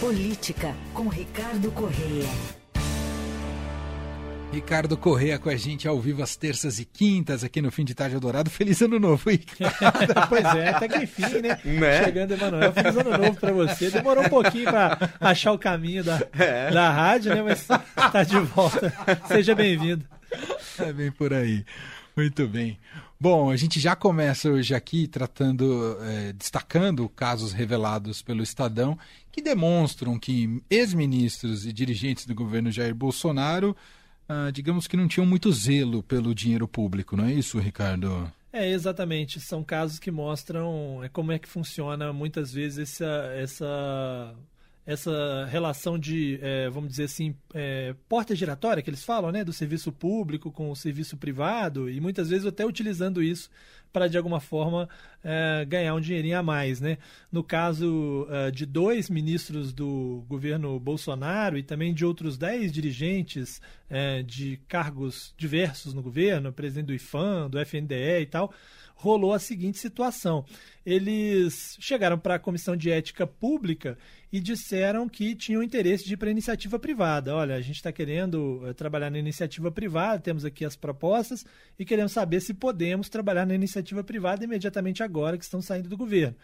Política, com Ricardo Correia. Ricardo Correia com a gente ao vivo às terças e quintas aqui no Fim de Tarde Dourado. Feliz ano novo, Ricardo. pois é, até que enfim, né? né? Chegando, Emanuel. Feliz ano novo para você. Demorou um pouquinho para achar o caminho da, é. da rádio, né? Mas tá de volta. Seja bem-vindo. É bem por aí. Muito bem. Bom, a gente já começa hoje aqui tratando, é, destacando casos revelados pelo Estadão que demonstram que ex-ministros e dirigentes do governo Jair Bolsonaro ah, digamos que não tinham muito zelo pelo dinheiro público, não é isso, Ricardo? É, exatamente. São casos que mostram é, como é que funciona muitas vezes essa, essa, essa relação de, é, vamos dizer assim, é, porta giratória que eles falam, né? Do serviço público com o serviço privado e muitas vezes até utilizando isso para de alguma forma é, ganhar um dinheirinho a mais. Né? No caso é, de dois ministros do governo Bolsonaro e também de outros dez dirigentes é, de cargos diversos no governo, presidente do IFAM, do FNDE e tal, rolou a seguinte situação. Eles chegaram para a Comissão de Ética Pública e disseram que tinham interesse de ir para a iniciativa privada. Olha, a gente está querendo uh, trabalhar na iniciativa privada, temos aqui as propostas e queremos saber se podemos trabalhar na iniciativa privada imediatamente agora que estão saindo do governo.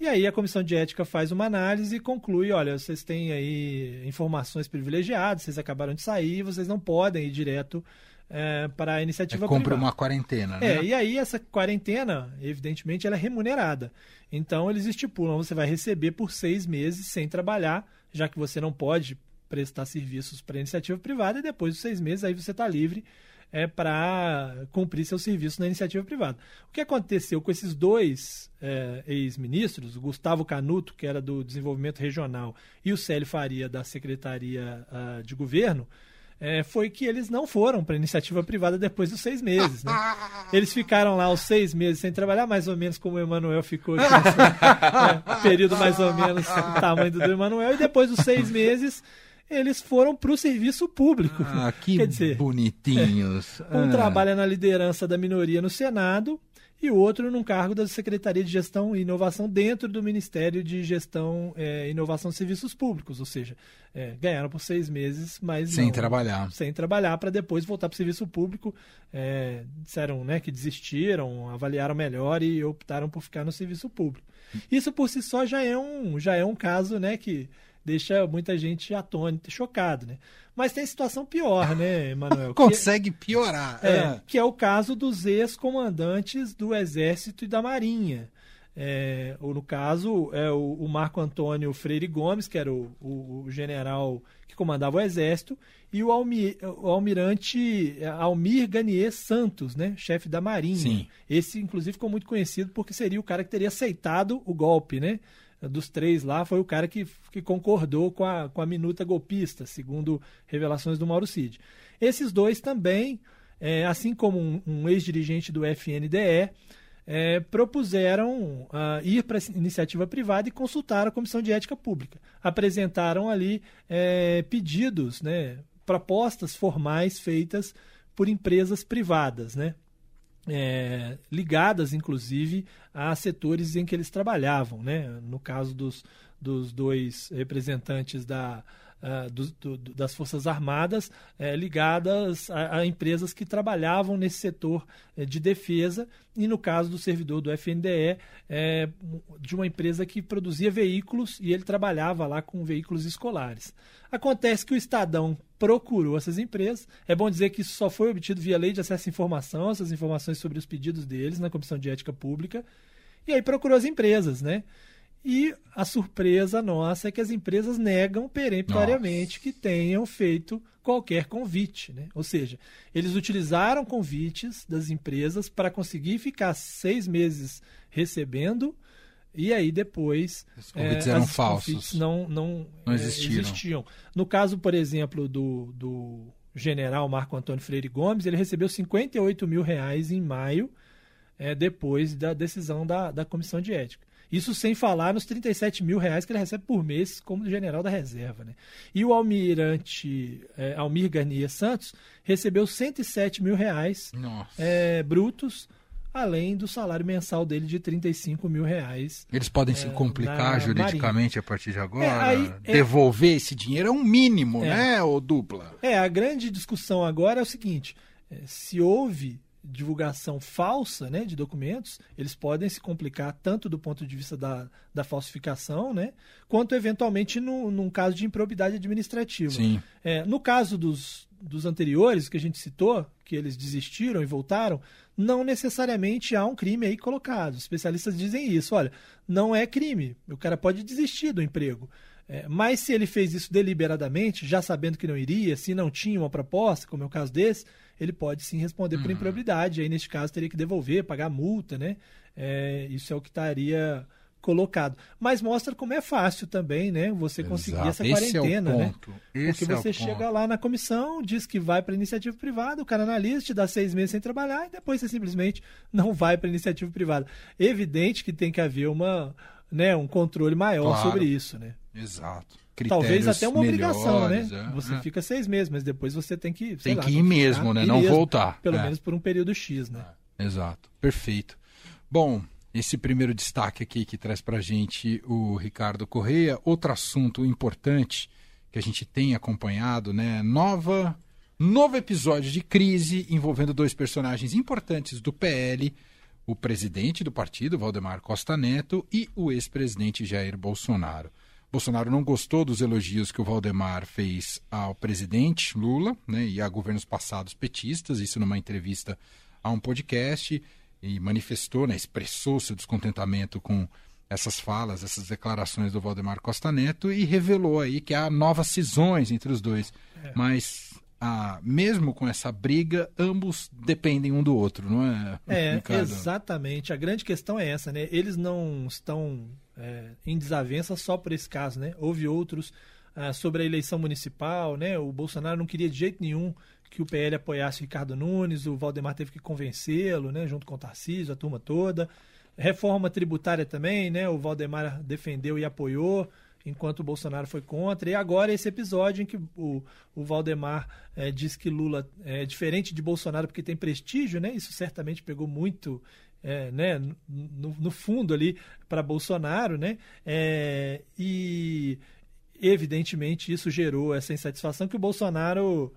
E aí a comissão de ética faz uma análise e conclui, olha, vocês têm aí informações privilegiadas, vocês acabaram de sair, vocês não podem ir direto é, para a iniciativa é, compra privada. uma quarentena, né? É, e aí essa quarentena, evidentemente, ela é remunerada. Então eles estipulam, você vai receber por seis meses sem trabalhar, já que você não pode prestar serviços para a iniciativa privada, e depois dos seis meses aí você está livre é, para cumprir seu serviço na iniciativa privada. O que aconteceu com esses dois é, ex-ministros, o Gustavo Canuto, que era do Desenvolvimento Regional, e o Célio Faria, da Secretaria uh, de Governo, é, foi que eles não foram para a iniciativa privada depois dos seis meses. Né? Eles ficaram lá os seis meses sem trabalhar, mais ou menos como o Emanuel ficou, aqui, assim, período mais ou menos o tamanho do Emanuel, e depois dos seis meses eles foram para o serviço público. Ah, que Quer dizer, bonitinhos. É, um ah. trabalha na liderança da minoria no Senado e o outro num cargo da Secretaria de Gestão e Inovação dentro do Ministério de Gestão, é, Inovação e Serviços Públicos, ou seja, é, ganharam por seis meses, mas sem não, trabalhar, sem trabalhar para depois voltar para o serviço público. É, disseram, né, que desistiram, avaliaram melhor e optaram por ficar no serviço público. Isso por si só já é um, já é um caso, né, que deixa muita gente atônita, chocado, né? Mas tem situação pior, né, Emanuel? Consegue piorar. É, é, que é o caso dos ex-comandantes do Exército e da Marinha. É, ou no caso, é o, o, Marco Antônio Freire Gomes, que era o, o, o general que comandava o Exército, e o, almi, o almirante Almir Ganier Santos, né, chefe da Marinha. Sim. Esse, inclusive, ficou muito conhecido porque seria o cara que teria aceitado o golpe, né? Dos três lá, foi o cara que, que concordou com a, com a minuta golpista, segundo revelações do Mauro Cid. Esses dois também, é, assim como um, um ex-dirigente do FNDE, é, propuseram uh, ir para a iniciativa privada e consultar a Comissão de Ética Pública. Apresentaram ali é, pedidos, né, propostas formais feitas por empresas privadas, né? É, ligadas, inclusive, a setores em que eles trabalhavam. Né? No caso dos, dos dois representantes da, uh, do, do, das Forças Armadas, é, ligadas a, a, empresas que trabalhavam nesse setor é, de defesa, e no caso do servidor do FNDE, é, de uma empresa que produzia veículos e ele trabalhava lá com veículos escolares. Acontece que o Estadão procurou essas empresas. É bom dizer que isso só foi obtido via lei de acesso à informação, essas informações sobre os pedidos deles na Comissão de Ética Pública. E aí procurou as empresas, né? E a surpresa nossa é que as empresas negam peremptoriamente nossa. que tenham feito qualquer convite. Né? Ou seja, eles utilizaram convites das empresas para conseguir ficar seis meses recebendo e aí depois os convites é, eram falsos não não, não existiram. É, existiam no caso por exemplo do, do general Marco Antônio Freire Gomes ele recebeu 58 mil reais em maio é, depois da decisão da, da comissão de ética isso sem falar nos 37 mil reais que ele recebe por mês como general da reserva. Né? E o almirante é, Almir Garnier Santos recebeu 107 mil reais é, brutos além do salário mensal dele de 35 mil reais. Eles podem se complicar juridicamente Marinha. a partir de agora? É, aí, é- Devolver esse dinheiro é um mínimo, É. né, ou dupla? É, a grande discussão agora é o seguinte: é, se houve divulgação falsa né, de documentos, eles podem se complicar tanto do ponto de vista da, da falsificação, né, quanto eventualmente no, num caso de improbidade administrativa. Sim. É, no caso dos, dos anteriores que a gente citou, que eles desistiram e voltaram, não necessariamente há um crime aí colocado. Especialistas dizem isso. Olha, não é crime. O cara pode desistir do emprego. É, mas se ele fez isso deliberadamente, já sabendo que não iria, se não tinha uma proposta, como é o caso desse, ele pode sim responder por improbidade. Aí, neste caso, teria que devolver, pagar multa, né? É, isso é o que estaria colocado. Mas mostra como é fácil também, né? Você conseguir Exato. essa é o quarentena, né? ponto. Esse Porque é você chega ponto. lá na comissão, diz que vai para iniciativa privada, o cara analisa, te dá seis meses sem trabalhar e depois você simplesmente não vai para iniciativa privada. Evidente que tem que haver uma, né, um controle maior Claro. sobre isso, né? Exato. Talvez até uma obrigação, né? melhores, é. Você É. fica seis meses, mas depois você tem que sei Tem lá, que ir mesmo, né? ir Não voltar. Pelo É. menos por um período X, né? Exato, perfeito. Bom, esse primeiro destaque aqui que traz para a gente o Ricardo Correia. Outro assunto importante que a gente tem acompanhado, né? Nova, novo episódio de crise envolvendo dois personagens importantes do PL, o presidente do partido, Valdemar Costa Neto, e o ex-presidente Jair Bolsonaro. Bolsonaro não gostou dos elogios que o Valdemar fez ao presidente Lula né, e a governos passados petistas, isso numa entrevista a um podcast, e manifestou, né, expressou seu descontentamento com essas falas, essas declarações do Valdemar Costa Neto e revelou aí que há novas cisões entre os dois. Mas ah, mesmo com essa briga, ambos dependem um do outro, não é? É, Ricardo? exatamente. A grande questão é essa, né? Eles não estão é, em desavença só por esse caso, né? Houve outros ah, sobre a eleição municipal, né? O Bolsonaro não queria de jeito nenhum que o PL apoiasse o Ricardo Nunes, o Valdemar teve que convencê-lo, né? Junto com o Tarcísio, a turma toda. Reforma tributária também, né? O Valdemar defendeu e apoiou enquanto o Bolsonaro foi contra. E agora esse episódio em que o, o Valdemar eh, diz que Lula é diferente de Bolsonaro porque tem prestígio, né? Isso certamente pegou muito eh, né, no, no fundo ali para Bolsonaro, né? Eh, e evidentemente isso gerou essa insatisfação que o Bolsonaro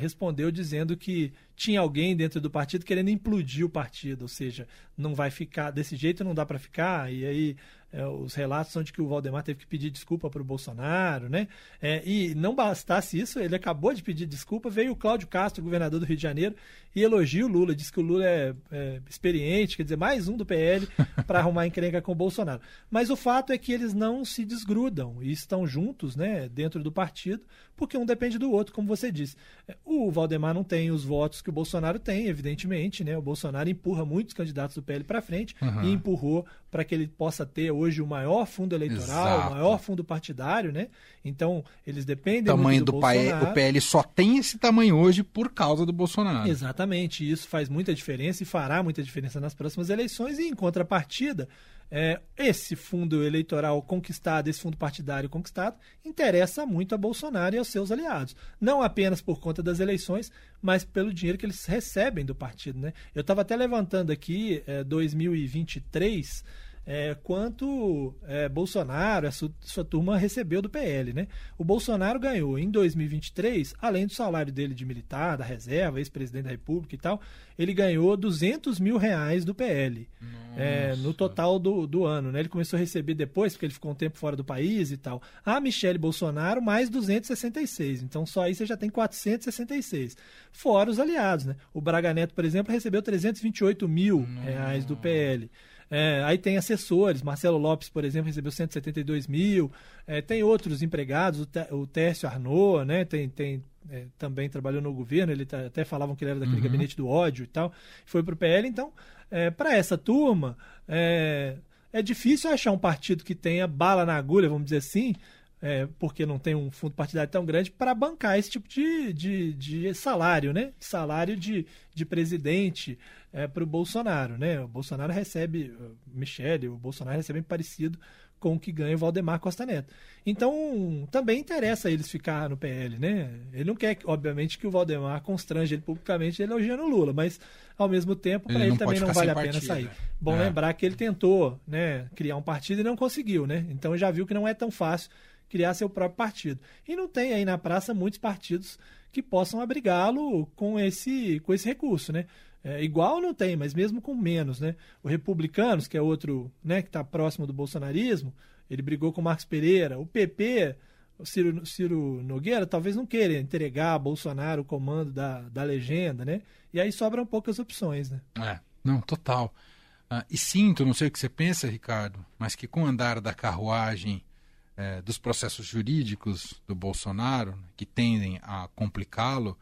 respondeu dizendo que tinha alguém dentro do partido querendo implodir o partido, ou seja, não vai ficar desse jeito, não dá para ficar. E aí é, os relatos são de que o Valdemar teve que pedir desculpa para o Bolsonaro, né? É, e não bastasse isso, ele acabou de pedir desculpa, veio o Cláudio Castro, governador do Rio de Janeiro, e elogia o Lula, diz que o Lula é, é experiente, quer dizer, mais um do PL para arrumar encrenca com o Bolsonaro. Mas o fato é que eles não se desgrudam e estão juntos, né, dentro do partido, porque um depende do outro, como você disse. O Valdemar não tem os votos que o Bolsonaro tem, evidentemente, né? O Bolsonaro empurra muitos candidatos do PL para frente Uhum. e empurrou para que ele possa ter hoje o maior fundo eleitoral, Exato. o maior fundo partidário, né? Então, eles dependem O tamanho do, do PL, Bolsonaro. o PL só tem esse tamanho hoje por causa do Bolsonaro. Exatamente, isso faz muita diferença e fará muita diferença nas próximas eleições. E em contrapartida, é, esse fundo eleitoral conquistado, esse fundo partidário conquistado, interessa muito a Bolsonaro e aos seus aliados. Não apenas por conta das eleições, mas pelo dinheiro que eles recebem do partido. Né? Eu estava até levantando aqui é, 2023. É, quanto é, Bolsonaro, a sua, sua turma recebeu do PL, né? O Bolsonaro ganhou em 2023, além do salário dele de militar, da reserva, ex-presidente da República e tal, ele ganhou 200 mil reais do PL é, no total do, do ano, né? Ele começou a receber depois, porque ele ficou um tempo fora do país e tal. A Michele Bolsonaro, mais 266. Então só aí você já tem 466. Fora os aliados, né? O Braga Neto, por exemplo, recebeu 328 mil reais do PL. É, aí tem assessores, Marcelo Lopes, por exemplo, recebeu 172 mil. É, tem outros empregados, o, Té- o Tércio Arnaud, né? Tem, tem, é, também trabalhou no governo, ele tá- até falavam que ele era daquele gabinete do ódio e tal. Foi pro PL, então, para essa turma, é, é difícil achar um partido que tenha bala na agulha, vamos dizer assim, é, porque não tem um fundo partidário tão grande, para bancar esse tipo de, de, de salário, né? Salário de, de presidente é, para o Bolsonaro, né? O Bolsonaro recebe, Michele, o Bolsonaro recebe parecido com o que ganha o Valdemar Costa Neto. Então, também interessa eles ficar no PL, né? Ele não quer, obviamente, que o Valdemar constrange ele publicamente elogiando o Lula, mas, ao mesmo tempo, para ele, ele também não vale a pena sair. Bom é. lembrar que ele tentou né, criar um partido e não conseguiu, né? Então já viu que não é tão fácil criar seu próprio partido. E não tem aí na praça muitos partidos que possam abrigá-lo com esse, com esse recurso, né? É, igual não tem, mas mesmo com menos, né? O Republicanos, que é outro, né, que está próximo do bolsonarismo, ele brigou com o Marcos Pereira. O PP, o Ciro, Ciro Nogueira, talvez não queira entregar a Bolsonaro o comando da, da legenda, né? E aí sobram poucas opções, né? É, não, total. Ah, e sinto, não sei o que você pensa, Ricardo, mas que com o andar da carruagem é, dos processos jurídicos do Bolsonaro, que tendem a complicá-lo,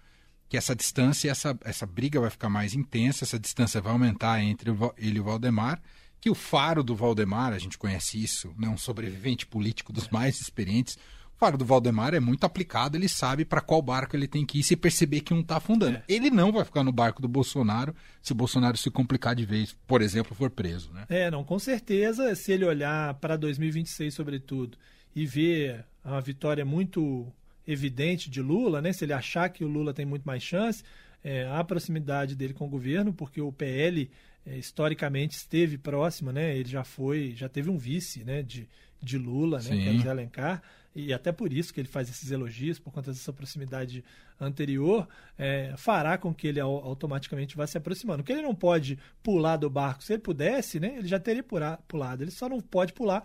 que essa distância, essa, essa briga vai ficar mais intensa, essa distância vai aumentar entre ele e o Valdemar, que o faro do Valdemar, a gente conhece isso, né, um sobrevivente político dos mais experientes, o faro do Valdemar é muito aplicado, ele sabe para qual barco ele tem que ir se perceber que um está afundando. É. Ele não vai ficar no barco do Bolsonaro se o Bolsonaro se complicar de vez, por exemplo, for preso. Né? É, não, com certeza, se ele olhar para 2026, sobretudo, e ver uma vitória muito evidente de Lula, né? Se ele achar que o Lula tem muito mais chance, é, a proximidade dele com o governo, porque o PL é, historicamente esteve próximo, né? Ele já foi, já teve um vice, né? De, de Lula, né? Que é José Alencar, e até por isso que ele faz esses elogios, por conta dessa proximidade anterior, é, fará com que ele automaticamente vá se aproximando. Que ele não pode pular do barco, se ele pudesse, né? Ele já teria pulado. Ele só não pode pular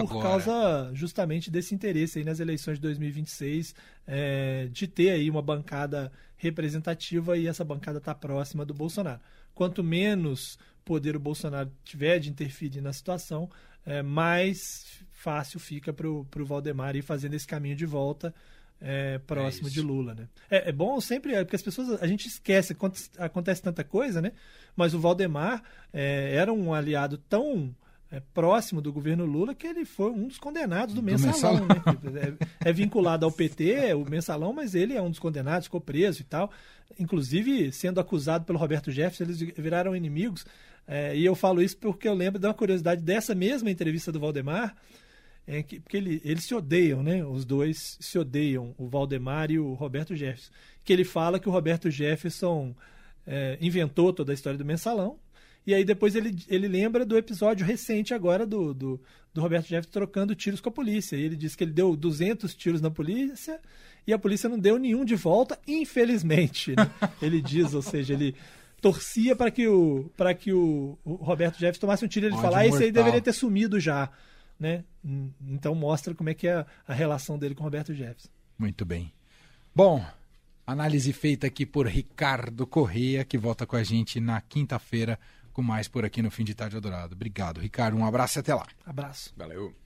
por Agora. causa justamente desse interesse aí nas eleições de 2026 é, de ter aí uma bancada representativa e essa bancada está próxima do Bolsonaro. Quanto menos poder o Bolsonaro tiver de interferir na situação, é, mais fácil fica para o Valdemar ir fazendo esse caminho de volta é, próximo é de Lula, né? É, é, bom sempre, é, porque as pessoas, a gente esquece, acontece tanta coisa, né? Mas o Valdemar é, era um aliado tão é, próximo do governo Lula que ele foi um dos condenados do, do mensalão. mensalão. Né? É, é, vinculado ao PT, o mensalão, mas ele é um dos condenados, ficou preso e tal. Inclusive, sendo acusado pelo Roberto Jefferson, eles viraram inimigos. É, e eu falo isso porque eu lembro de uma curiosidade dessa mesma entrevista do Valdemar, é que, porque ele, eles se odeiam, né? Os dois se odeiam, o Valdemar e o Roberto Jefferson. Que ele fala que o Roberto Jefferson é, inventou toda a história do mensalão, e aí depois ele, ele lembra do episódio recente agora do, do, do Roberto Jefferson trocando tiros com a polícia. E ele diz que ele deu 200 tiros na polícia e a polícia não deu nenhum de volta, infelizmente. Né? ele diz, ou seja, ele torcia para que o para que o, o, Roberto Jefferson tomasse um tiro e ele falar, ah, esse aí deveria ter sumido já, né? Então mostra como é que é a, a relação dele com o Roberto Jefferson. Muito bem. Bom, análise feita aqui por Ricardo Correia, que volta com a gente na quinta-feira com mais por aqui no Fim de Tarde Adorado. Obrigado, Ricardo. Um abraço e até lá. Abraço. Valeu.